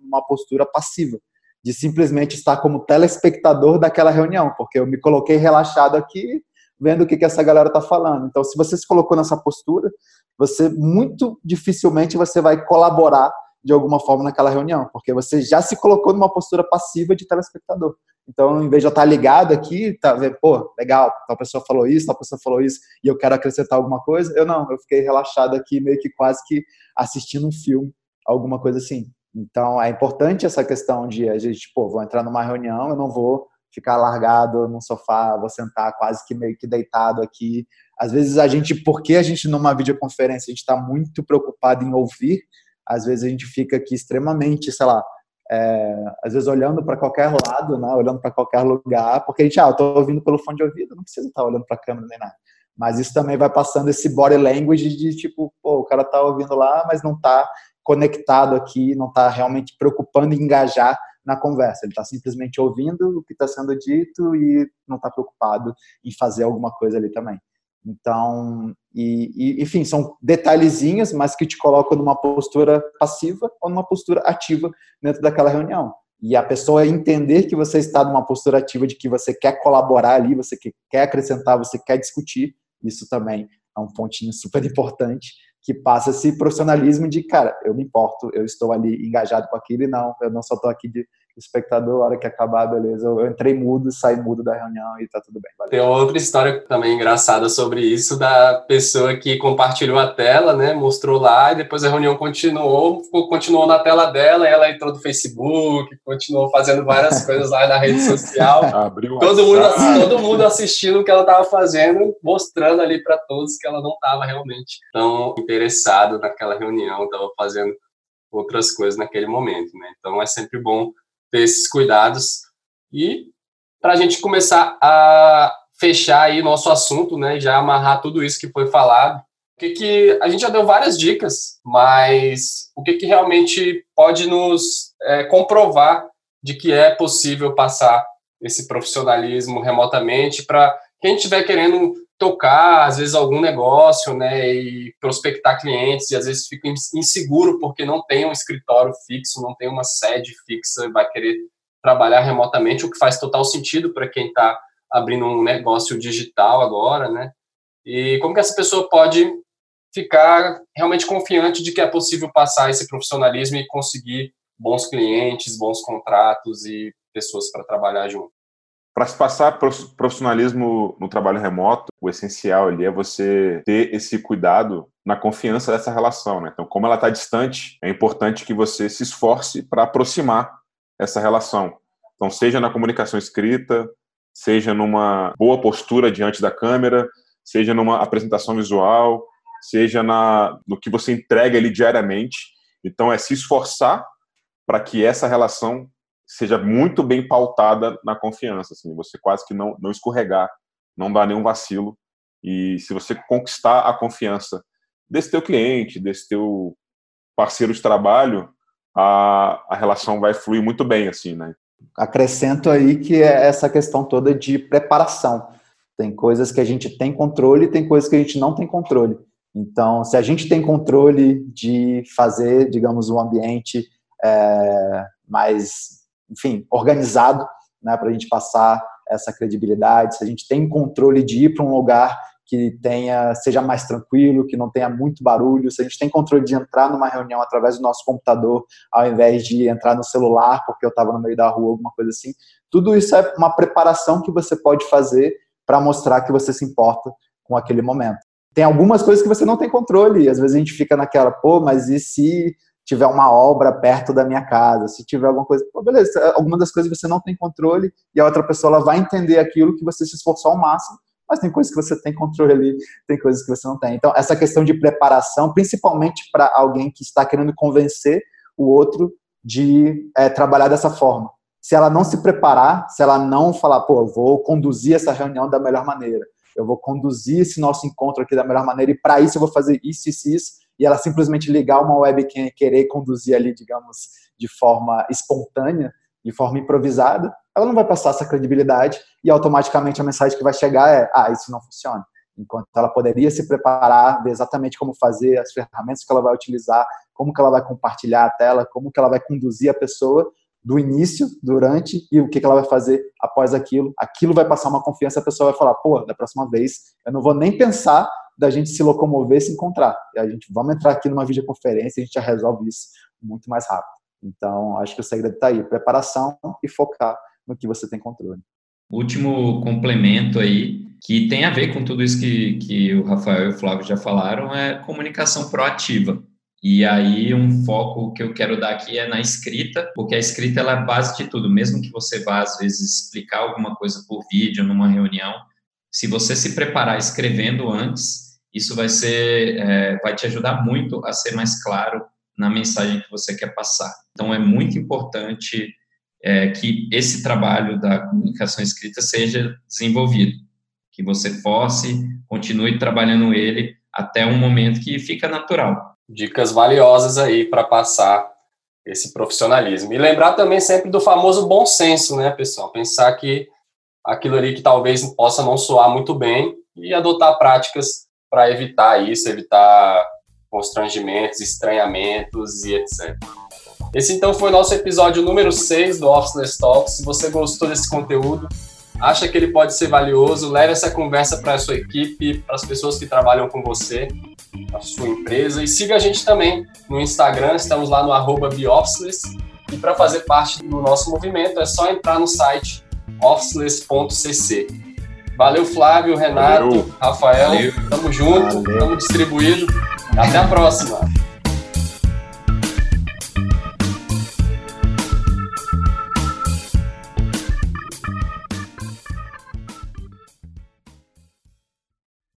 numa postura passiva, de simplesmente estar como telespectador daquela reunião, porque eu me coloquei relaxado aqui, vendo o que, que essa galera tá falando. Então, se você se colocou nessa postura, você muito dificilmente você vai colaborar de alguma forma naquela reunião, porque você já se colocou numa postura passiva de telespectador. Então, em vez de eu estar ligado aqui, tá vendo, pô, legal, tal pessoa falou isso, tal pessoa falou isso, e eu quero acrescentar alguma coisa, eu não, eu fiquei relaxado aqui, meio que quase que assistindo um filme, alguma coisa assim. Então, é importante essa questão de a gente, pô, vou entrar numa reunião, eu não vou ficar largado no sofá, vou sentar quase que meio que deitado aqui. Às vezes a gente, porque a gente numa videoconferência, a gente está muito preocupado em ouvir, às vezes a gente fica aqui extremamente, sei lá, é, às vezes olhando para qualquer lado, né, olhando para qualquer lugar, porque a gente, ah, eu estou ouvindo pelo fone de ouvido, não precisa estar tá olhando para a câmera nem nada. Mas isso também vai passando esse body language de tipo, pô, o cara está ouvindo lá, mas não está conectado aqui, não está realmente preocupando em engajar na conversa. Ele está simplesmente ouvindo o que está sendo dito e não está preocupado em fazer alguma coisa ali também. Então, e, e, enfim, são detalhezinhos, mas que te colocam numa postura passiva ou numa postura ativa dentro daquela reunião. E a pessoa entender que você está numa postura ativa de que você quer colaborar ali, você quer acrescentar, você quer discutir, isso também é um pontinho super importante que passa esse profissionalismo de, cara, eu me importo, eu estou ali engajado com aquilo e não, eu não só estou aqui de espectador, a hora que acabar, beleza, eu entrei mudo, saí mudo da reunião e tá tudo bem. Valeu. Tem outra história também engraçada sobre isso, da pessoa que compartilhou a tela, né, mostrou lá, e depois a reunião continuou, continuou na tela dela, ela entrou no Facebook, continuou fazendo várias coisas lá na rede social. Abriu todo, mundo, todo mundo assistindo o que ela estava fazendo, mostrando ali para todos que ela não estava realmente tão interessada naquela reunião, estava fazendo outras coisas naquele momento, né? Então é sempre bom ter esses cuidados. E para a gente começar a fechar aí nosso assunto, né, já amarrar tudo isso que foi falado, o que, que a gente já deu várias dicas, mas o que, que realmente pode nos é, comprovar de que é possível passar esse profissionalismo remotamente para quem estiver querendo tocar, às vezes, algum negócio, né, e prospectar clientes, e às vezes fica inseguro porque não tem um escritório fixo, não tem uma sede fixa, vai querer trabalhar remotamente, o que faz total sentido para quem está abrindo um negócio digital agora, né? E como que essa pessoa pode ficar realmente confiante de que é possível passar esse profissionalismo e conseguir bons clientes, bons contratos e pessoas para trabalhar junto? Para se passar profissionalismo no trabalho remoto, o essencial ali é você ter esse cuidado na confiança dessa relação. Né? Então, como ela está distante, é importante que você se esforce para aproximar essa relação. Então, seja na comunicação escrita, seja numa boa postura diante da câmera, seja numa apresentação visual, seja na, no que você entrega ali diariamente. Então, é se esforçar para que essa relação seja muito bem pautada na confiança, assim, você quase que não, não escorregar, não dar nenhum vacilo, e se você conquistar a confiança desse teu cliente, desse teu parceiro de trabalho, a, a relação vai fluir muito bem, assim, né? Acrescento aí que é essa questão toda de preparação. Tem coisas que a gente tem controle e tem coisas que a gente não tem controle. Então, se a gente tem controle de fazer, digamos, um ambiente é, mais enfim, organizado, né, para a gente passar essa credibilidade, se a gente tem controle de ir para um lugar que tenha seja mais tranquilo, que não tenha muito barulho, se a gente tem controle de entrar numa reunião através do nosso computador, ao invés de entrar no celular porque eu estava no meio da rua, alguma coisa assim, tudo isso é uma preparação que você pode fazer para mostrar que você se importa com aquele momento. Tem algumas coisas que você não tem controle, às vezes a gente fica naquela, pô, mas e se tiver uma obra perto da minha casa, se tiver alguma coisa, pô, beleza, alguma das coisas você não tem controle e a outra pessoa ela vai entender aquilo que você se esforçou ao máximo mas tem coisas que você tem controle ali, tem coisas que você não tem. Então, essa questão de preparação, principalmente para alguém que está querendo convencer o outro de é, trabalhar dessa forma. Se ela não se preparar, se ela não falar, pô, eu vou conduzir essa reunião da melhor maneira, eu vou conduzir esse nosso encontro aqui da melhor maneira, e para isso eu vou fazer isso, isso, isso, e ela simplesmente ligar uma webcam e querer conduzir ali, digamos, de forma espontânea, de forma improvisada, ela não vai passar essa credibilidade e automaticamente a mensagem que vai chegar é: ah, isso não funciona. Enquanto ela poderia se preparar, ver exatamente como fazer, as ferramentas que ela vai utilizar, como que ela vai compartilhar a tela, como que ela vai conduzir a pessoa do início, durante e o que, ela vai fazer após aquilo. Aquilo vai passar uma confiança, a pessoa vai falar: pô, da próxima vez eu não vou nem pensar da gente se locomover se encontrar. E a gente vamos entrar aqui numa videoconferência e a gente já resolve isso muito mais rápido. Então, acho que o segredo está aí: preparação e focar no que você tem controle. Último complemento aí, que tem a ver com tudo isso que, que o Rafael e o Flávio já falaram, é comunicação proativa. E aí um foco que eu quero dar aqui é na escrita, porque a escrita ela é a base de tudo. Mesmo que você vá às vezes explicar alguma coisa por vídeo numa reunião, se você se preparar escrevendo antes, isso vai ser, é, vai te ajudar muito a ser mais claro na mensagem que você quer passar. Então é muito importante é, que esse trabalho da comunicação escrita seja desenvolvido, que você force, continue trabalhando ele até um momento que fica natural. Dicas valiosas aí para passar esse profissionalismo. E lembrar também sempre do famoso bom senso, né, pessoal? Pensar que aquilo ali que talvez possa não soar muito bem e adotar práticas para evitar isso, evitar constrangimentos, estranhamentos e etc. Esse então foi o nosso episódio número 6 do Officeless Talks. Se você gostou desse conteúdo, acha que ele pode ser valioso, leve essa conversa para a sua equipe, para as pessoas que trabalham com você, a sua empresa. E siga a gente também no Instagram, estamos lá no arroba E para fazer parte do nosso movimento é só entrar no site officeless.cc. Valeu, Flávio, Renato, Valeu. Rafael. Valeu. Tamo junto, Valeu. tamo distribuído. Até a próxima.